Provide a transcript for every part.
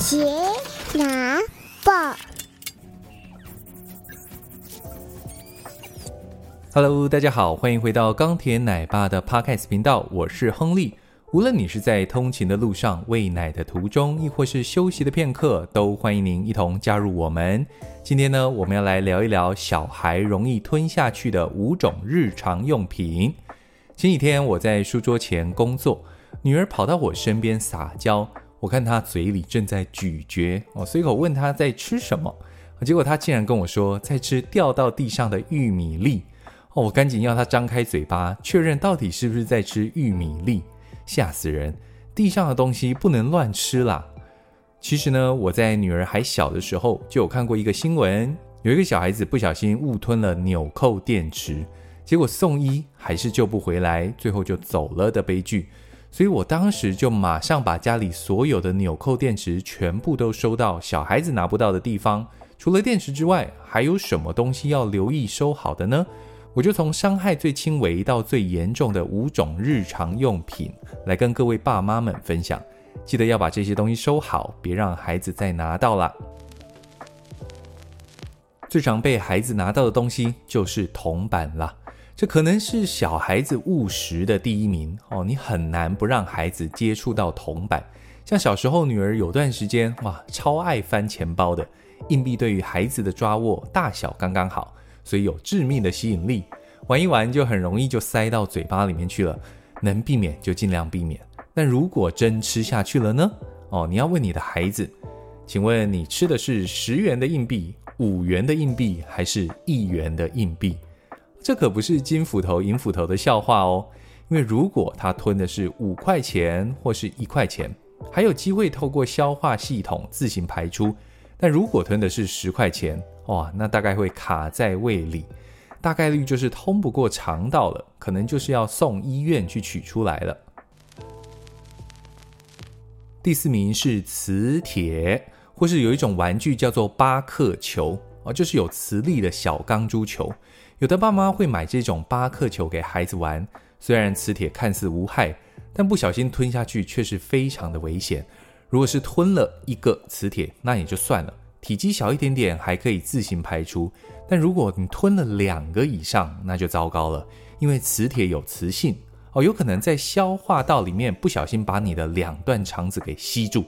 杰拿报，Hello，大家好，欢迎回到钢铁奶爸的 Podcast 频道，我是亨利。无论你是在通勤的路上、喂奶的途中，亦或是休息的片刻，都欢迎您一同加入我们。今天呢，我们要来聊一聊小孩容易吞下去的五种日常用品。前几天我在书桌前工作，女儿跑到我身边撒娇，我看他嘴里正在咀嚼，我随口问他在吃什么，结果他竟然跟我说在吃掉到地上的玉米粒。哦，我赶紧要他张开嘴巴，确认到底是不是在吃玉米粒。吓死人！地上的东西不能乱吃啦。其实呢，我在女儿还小的时候就有看过一个新闻，有一个小孩子不小心误吞了纽扣电池，结果送医还是救不回来，最后就走了的悲剧。所以我当时就马上把家里所有的纽扣电池全部都收到小孩子拿不到的地方。除了电池之外，还有什么东西要留意收好的呢？我就从伤害最轻微到最严重的五种日常用品来跟各位爸妈们分享，记得要把这些东西收好，别让孩子再拿到了。最常被孩子拿到的东西就是铜板了，这可能是小孩子误食的第一名哦。你很难不让孩子接触到铜板，像小时候女儿有段时间哇，超爱翻钱包的，硬币对于孩子的抓握大小刚刚好。所以有致命的吸引力，玩一玩就很容易就塞到嘴巴里面去了。能避免就尽量避免。但如果真吃下去了呢？哦，你要问你的孩子，请问你吃的是十元的硬币、五元的硬币，还是一元的硬币？这可不是金斧头、银斧头的笑话哦。因为如果他吞的是五块钱或是一块钱，还有机会透过消化系统自行排出。但如果吞的是十块钱，哇，那大概会卡在胃里，大概率就是通不过肠道了，可能就是要送医院去取出来了。第四名是磁铁，或是有一种玩具叫做巴克球，就是有磁力的小钢珠球。有的爸妈会买这种巴克球给孩子玩，虽然磁铁看似无害，但不小心吞下去却是非常的危险。如果是吞了一个磁铁，那也就算了。体积小一点点还可以自行排出，但如果你吞了两个以上，那就糟糕了。因为磁铁有磁性哦，有可能在消化道里面不小心把你的两段肠子给吸住，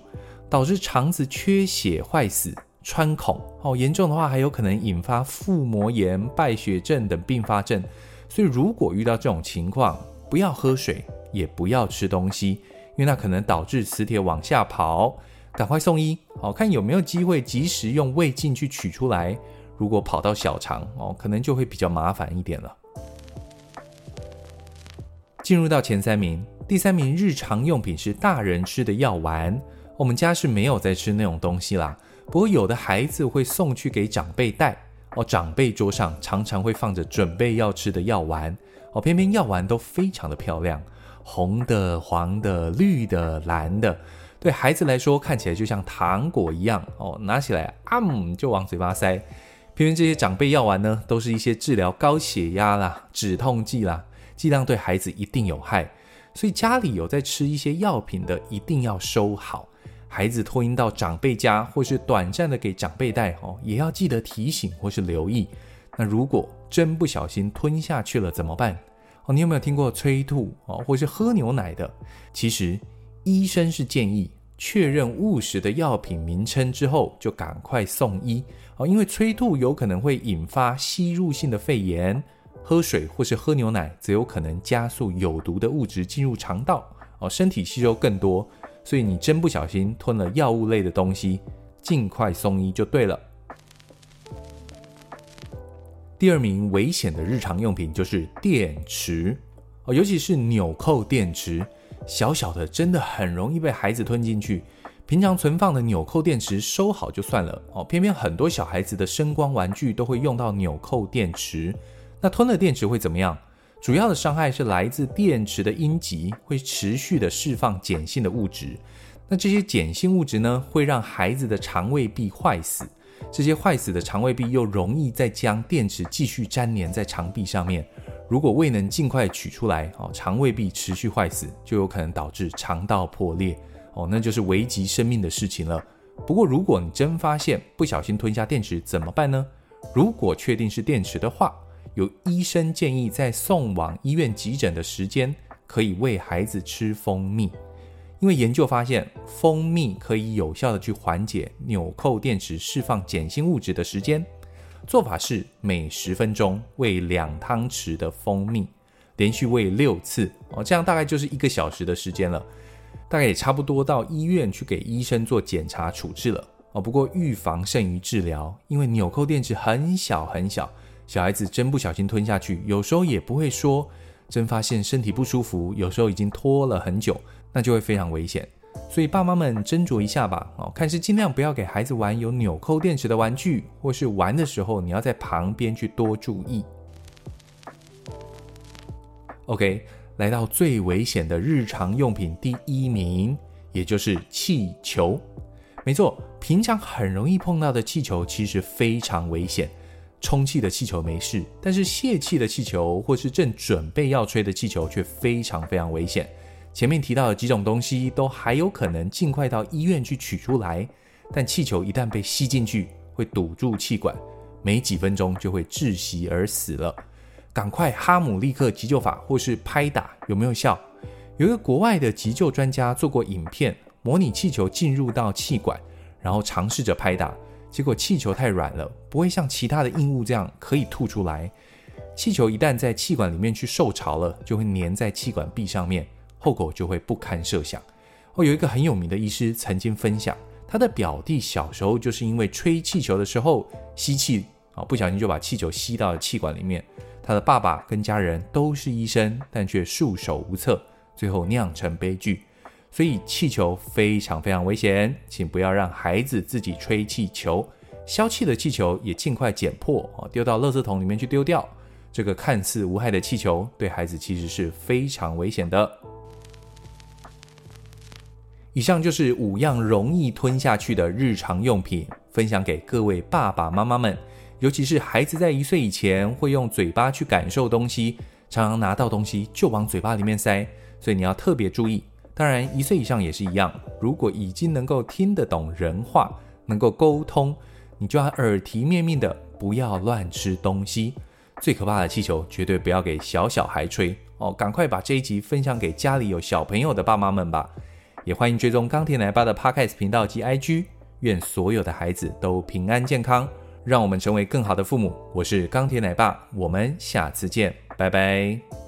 导致肠子缺血坏死、穿孔哦。严重的话还有可能引发腹膜炎、败血症等并发症。所以如果遇到这种情况，不要喝水，也不要吃东西，因为那可能导致磁铁往下跑。赶快送医，哦，看有没有机会及时用胃镜去取出来。如果跑到小肠哦，可能就会比较麻烦一点了。进入到前三名，第三名日常用品是大人吃的药丸。我们家是没有在吃那种东西啦，不过有的孩子会送去给长辈带哦。长辈桌上常常会放着准备要吃的药丸哦，偏偏药丸都非常的漂亮，红的、黄的、绿的、蓝的。对孩子来说，看起来就像糖果一样哦，拿起来啊，就往嘴巴塞。偏偏这些长辈药丸呢，都是一些治疗高血压啦、止痛剂啦，剂量对孩子一定有害。所以家里有在吃一些药品的，一定要收好。孩子托婴到长辈家，或是短暂的给长辈带哦，也要记得提醒或是留意。那如果真不小心吞下去了怎么办？哦，你有没有听过催吐哦，或是喝牛奶的？其实。医生是建议确认误食的药品名称之后，就赶快送医哦，因为催吐有可能会引发吸入性的肺炎，喝水或是喝牛奶则有可能加速有毒的物质进入肠道哦，身体吸收更多，所以你真不小心吞了药物类的东西，尽快送医就对了。第二名危险的日常用品就是电池哦，尤其是纽扣电池。小小的真的很容易被孩子吞进去。平常存放的纽扣电池收好就算了哦，偏偏很多小孩子的声光玩具都会用到纽扣电池。那吞了电池会怎么样？主要的伤害是来自电池的阴极会持续的释放碱性的物质。那这些碱性物质呢，会让孩子的肠胃壁坏死。这些坏死的肠胃壁又容易再将电池继续粘连在肠壁上面。如果未能尽快取出来，哦，肠胃壁持续坏死，就有可能导致肠道破裂，哦，那就是危及生命的事情了。不过，如果你真发现不小心吞下电池，怎么办呢？如果确定是电池的话，有医生建议在送往医院急诊的时间，可以喂孩子吃蜂蜜，因为研究发现，蜂蜜可以有效地去缓解纽扣电池释放碱性物质的时间。做法是每十分钟喂两汤匙的蜂蜜，连续喂六次哦，这样大概就是一个小时的时间了。大概也差不多到医院去给医生做检查处置了哦。不过预防胜于治疗，因为纽扣电池很小很小，小孩子真不小心吞下去，有时候也不会说。真发现身体不舒服，有时候已经拖了很久，那就会非常危险。所以爸妈们斟酌一下吧。哦，看是尽量不要给孩子玩有纽扣电池的玩具，或是玩的时候你要在旁边去多注意。OK。来到最危险的日常用品第一名，也就是气球。没错，平常很容易碰到的气球其实非常危险。充气的气球没事，但是泄气的气球或是正准备要吹的气球却非常非常危险。前面提到的几种东西都还有可能尽快到医院去取出来，但气球一旦被吸进去，会堵住气管，没几分钟就会窒息而死了。赶快哈姆立克急救法或是拍打有没有效？有一个国外的急救专家做过影片，模拟气球进入到气管，然后尝试着拍打，结果气球太软了，不会像其他的硬物这样可以吐出来。气球一旦在气管里面去受潮了，就会粘在气管壁上面，后果就会不堪设想。哦，有一个很有名的医师曾经分享，他的表弟小时候就是因为吹气球的时候吸气啊，不小心就把气球吸到了气管里面。他的爸爸跟家人都是医生，但却束手无策，最后酿成悲剧。所以气球非常非常危险，请不要让孩子自己吹气球。消气的气球也尽快剪破啊，丢到垃圾桶里面去丢掉。这个看似无害的气球，对孩子其实是非常危险的。以上就是五样容易吞下去的日常用品，分享给各位爸爸妈妈们。尤其是孩子在一岁以前会用嘴巴去感受东西，常常拿到东西就往嘴巴里面塞，所以你要特别注意。当然，一岁以上也是一样。如果已经能够听得懂人话，能够沟通，你就要耳提面命的不要乱吃东西。最可怕的气球绝对不要给小小孩吹哦！赶快把这一集分享给家里有小朋友的爸妈们吧。也欢迎追踪钢铁奶爸的 Podcast 频道及 IG。愿所有的孩子都平安健康。让我们成为更好的父母。我是钢铁奶爸，我们下次见，拜拜。